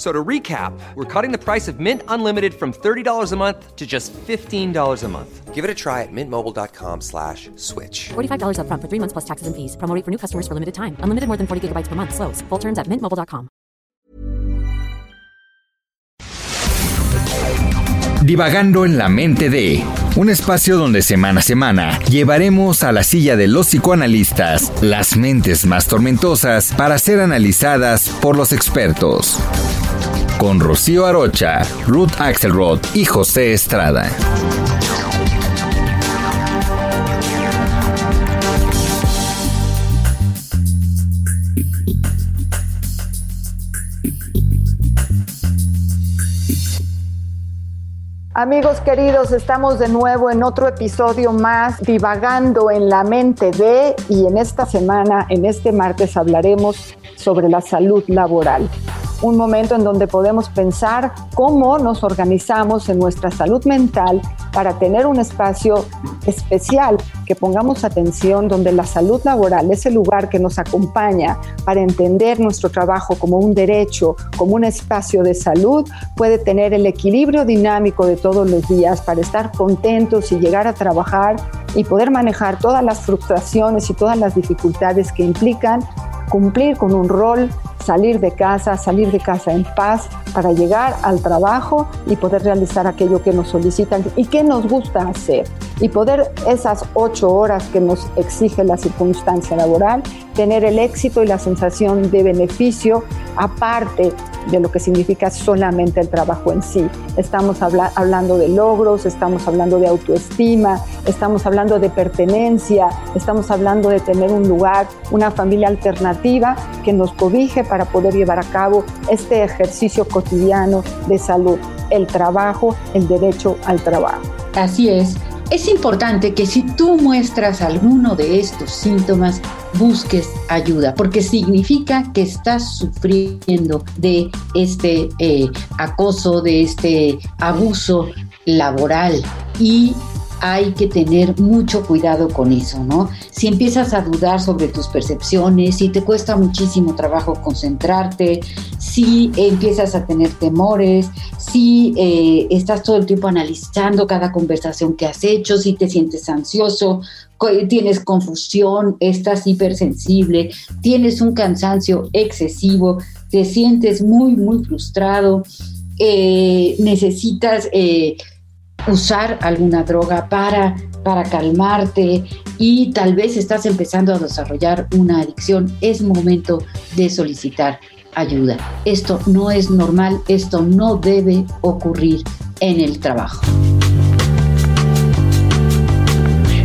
So to recap, we're cutting the price of Mint Unlimited from $30 a month to just $15 a month. Give it a try at mintmobile.com slash switch. $45 up front for three months plus taxes and fees. Promo for new customers for limited time. Unlimited more than 40 gigabytes per month. Slows. Full terms at mintmobile.com. Divagando en la mente de un espacio donde semana a semana llevaremos a la silla de los psicoanalistas las mentes más tormentosas para ser analizadas por los expertos. Con Rocío Arocha, Ruth Axelrod y José Estrada. Amigos queridos, estamos de nuevo en otro episodio más divagando en la mente de y en esta semana, en este martes hablaremos sobre la salud laboral un momento en donde podemos pensar cómo nos organizamos en nuestra salud mental para tener un espacio especial, que pongamos atención donde la salud laboral es el lugar que nos acompaña para entender nuestro trabajo como un derecho, como un espacio de salud, puede tener el equilibrio dinámico de todos los días para estar contentos y llegar a trabajar y poder manejar todas las frustraciones y todas las dificultades que implican cumplir con un rol, salir de casa, salir de casa en paz para llegar al trabajo y poder realizar aquello que nos solicitan y que nos gusta hacer. Y poder esas ocho horas que nos exige la circunstancia laboral, tener el éxito y la sensación de beneficio aparte de lo que significa solamente el trabajo en sí. Estamos hablando de logros, estamos hablando de autoestima, estamos hablando de pertenencia, estamos hablando de tener un lugar, una familia alternativa que nos cobije para poder llevar a cabo este ejercicio cotidiano de salud, el trabajo, el derecho al trabajo. Así es. Es importante que si tú muestras alguno de estos síntomas, busques ayuda, porque significa que estás sufriendo de este eh, acoso, de este abuso laboral. Y hay que tener mucho cuidado con eso, ¿no? Si empiezas a dudar sobre tus percepciones, si te cuesta muchísimo trabajo concentrarte, si empiezas a tener temores, si eh, estás todo el tiempo analizando cada conversación que has hecho, si te sientes ansioso, tienes confusión, estás hipersensible, tienes un cansancio excesivo, te sientes muy, muy frustrado, eh, necesitas... Eh, usar alguna droga para, para calmarte y tal vez estás empezando a desarrollar una adicción, es momento de solicitar ayuda. Esto no es normal, esto no debe ocurrir en el trabajo.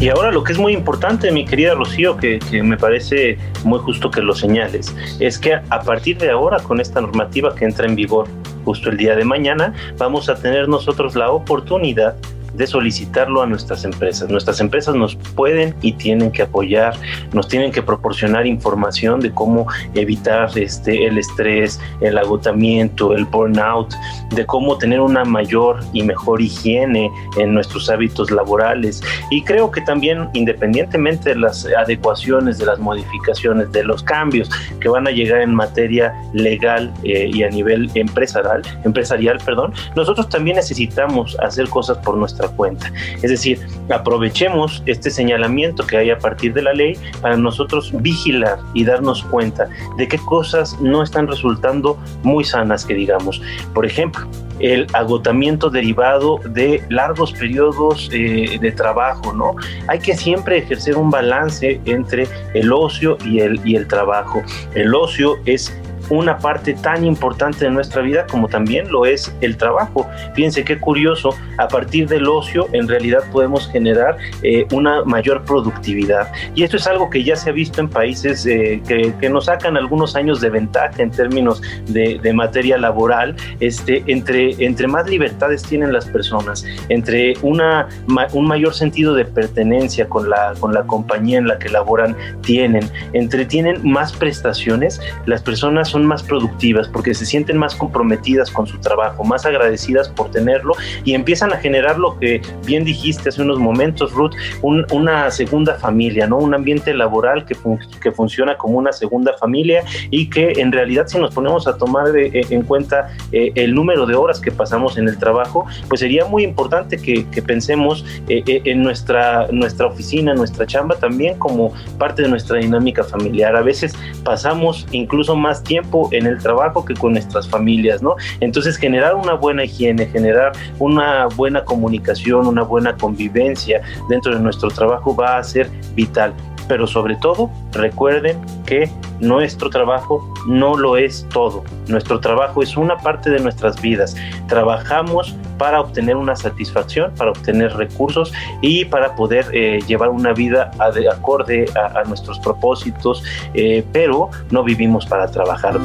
Y ahora lo que es muy importante, mi querida Rocío, que, que, me parece muy justo que lo señales, es que a partir de ahora, con esta normativa que entra en vigor justo el día de mañana, vamos a tener nosotros la oportunidad de solicitarlo a nuestras empresas. Nuestras empresas nos pueden y tienen que apoyar, nos tienen que proporcionar información de cómo evitar este, el estrés, el agotamiento, el burnout, de cómo tener una mayor y mejor higiene en nuestros hábitos laborales. Y creo que también, independientemente de las adecuaciones, de las modificaciones, de los cambios que van a llegar en materia legal eh, y a nivel empresarial, empresarial, perdón, nosotros también necesitamos hacer cosas por nuestra cuenta. Es decir, aprovechemos este señalamiento que hay a partir de la ley para nosotros vigilar y darnos cuenta de qué cosas no están resultando muy sanas, que digamos. Por ejemplo, el agotamiento derivado de largos periodos eh, de trabajo, ¿no? Hay que siempre ejercer un balance entre el ocio y el, y el trabajo. El ocio es una parte tan importante de nuestra vida como también lo es el trabajo. Fíjense qué curioso, a partir del ocio en realidad podemos generar eh, una mayor productividad. Y esto es algo que ya se ha visto en países eh, que, que, nos sacan algunos años de ventaja en términos de, de, materia laboral. Este, entre, entre más libertades tienen las personas, entre una, un mayor sentido de pertenencia con la, con la compañía en la que laboran tienen, entre tienen más prestaciones, las personas son más productivas porque se sienten más comprometidas con su trabajo, más agradecidas por tenerlo y empiezan a generar lo que bien dijiste hace unos momentos, Ruth, una segunda familia, ¿no? Un ambiente laboral que, que funciona como una segunda familia y que en realidad si nos ponemos a tomar eh, eh, en cuenta eh, el número de horas que pasamos en el trabajo, pues sería muy importante que, que pensemos en nuestra, nuestra oficina, nuestra chamba también como parte de nuestra dinámica familiar. A veces pasamos incluso más tiempo en el trabajo que con nuestras familias, ¿no? Entonces generar una buena higiene, generar una buena comunicación, una buena convivencia dentro de nuestro trabajo va a ser vital. Pero sobre todo, recuerden que nuestro trabajo no lo es todo. Nuestro trabajo es una parte de nuestras vidas. Trabajamos para obtener una satisfacción, para obtener recursos y para poder eh, llevar una vida de acorde a, nuestros propósitos, eh, pero no vivimos para trabajar.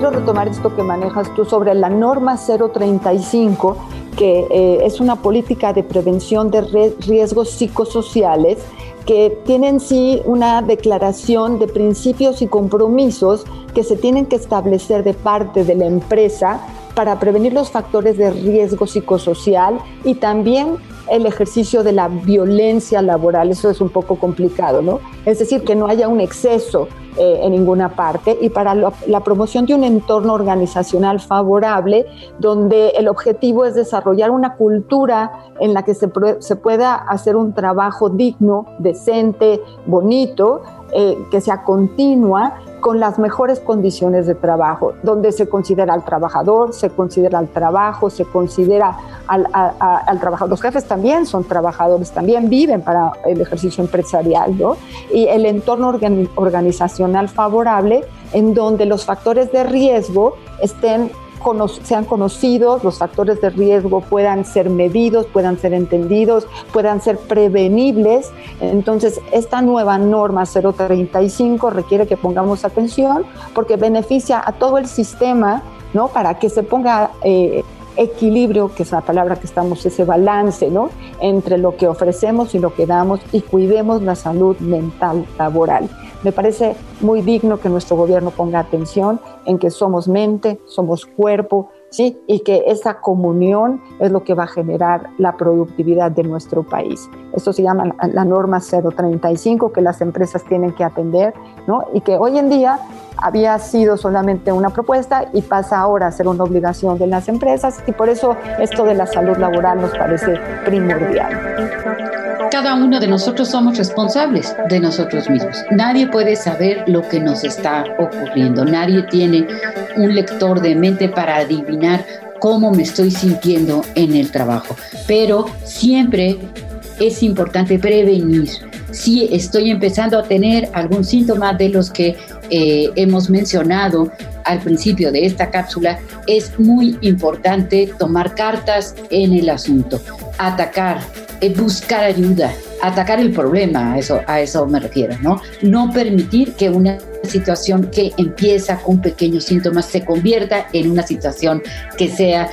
Quiero retomar esto que manejas tú sobre la norma 035 que eh, es una política de prevención de riesgos psicosociales que tienen sí una declaración de principios y compromisos que se tienen que establecer de parte de la empresa para prevenir los factores de riesgo psicosocial y también el ejercicio de la violencia laboral. Eso es un poco complicado, ¿no? Es decir, que no haya un exceso eh, en ninguna parte y para la promoción de un entorno organizacional favorable donde el objetivo es desarrollar una cultura en la que se, se pueda hacer un trabajo digno, decente, bonito, eh, que sea continua con las mejores condiciones de trabajo, donde se considera al trabajador, se considera al trabajo, se considera al, al trabajador. Los jefes también son trabajadores, también viven para el ejercicio empresarial, ¿no? Y el entorno organizacional favorable en donde los factores de riesgo estén sean conocidos, los factores de riesgo puedan ser medidos, puedan ser entendidos, puedan ser prevenibles. Entonces, esta nueva norma 035 requiere que pongamos atención porque beneficia a todo el sistema, ¿no? Para que se ponga... Eh, equilibrio, que es la palabra que estamos, ese balance, ¿no? Entre lo que ofrecemos y lo que damos y cuidemos la salud mental laboral. Me parece muy digno que nuestro gobierno ponga atención en que somos mente, somos cuerpo, ¿sí? Y que esa comunión es lo que va a generar la productividad de nuestro país. Esto se llama la norma 035 que las empresas tienen que atender, ¿no? Y que hoy en día había sido solamente una propuesta y pasa ahora a ser una obligación de las empresas y por eso esto de la salud laboral nos parece primordial. Cada uno de nosotros somos responsables de nosotros mismos. Nadie puede saber lo que nos está ocurriendo. Nadie tiene un lector de mente para adivinar cómo me estoy sintiendo en el trabajo. Pero siempre es importante prevenir. Si estoy empezando a tener algún síntoma de los que eh, hemos mencionado al principio de esta cápsula, es muy importante tomar cartas en el asunto, atacar, eh, buscar ayuda, atacar el problema, a eso, a eso me refiero, ¿no? No permitir que una situación que empieza con pequeños síntomas se convierta en una situación que sea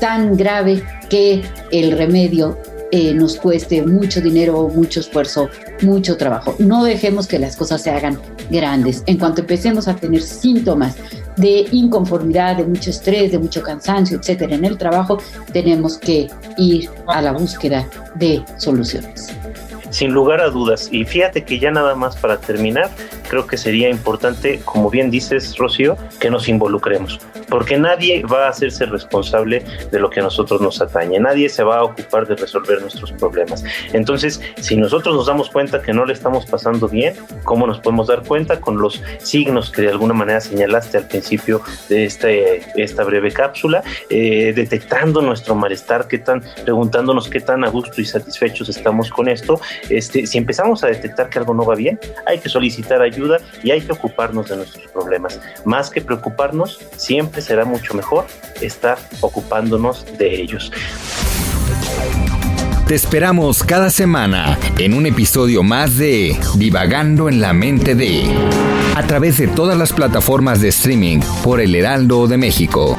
tan grave que el remedio eh, nos cueste mucho dinero, mucho esfuerzo, mucho trabajo. No dejemos que las cosas se hagan grandes. En cuanto empecemos a tener síntomas de inconformidad, de mucho estrés, de mucho cansancio, etcétera, en el trabajo, tenemos que ir a la búsqueda de soluciones sin lugar a dudas. Y fíjate que ya nada más para terminar, creo que sería importante, como bien dices, Rocío, que nos involucremos, porque nadie va a hacerse responsable de lo que a nosotros nos atañe, nadie se va a ocupar de resolver nuestros problemas. Entonces, si nosotros nos damos cuenta que no le estamos pasando bien, ¿cómo nos podemos dar cuenta? Con los signos que de alguna manera señalaste al principio de este, esta breve cápsula, eh, detectando nuestro malestar, qué tan, preguntándonos qué tan a gusto y satisfechos estamos con esto este, si empezamos a detectar que algo no va bien, hay que solicitar ayuda y hay que ocuparnos de nuestros problemas. Más que preocuparnos, siempre será mucho mejor estar ocupándonos de ellos. Te esperamos cada semana en un episodio más de Divagando en la mente de a través de todas las plataformas de streaming por El Heraldo de México.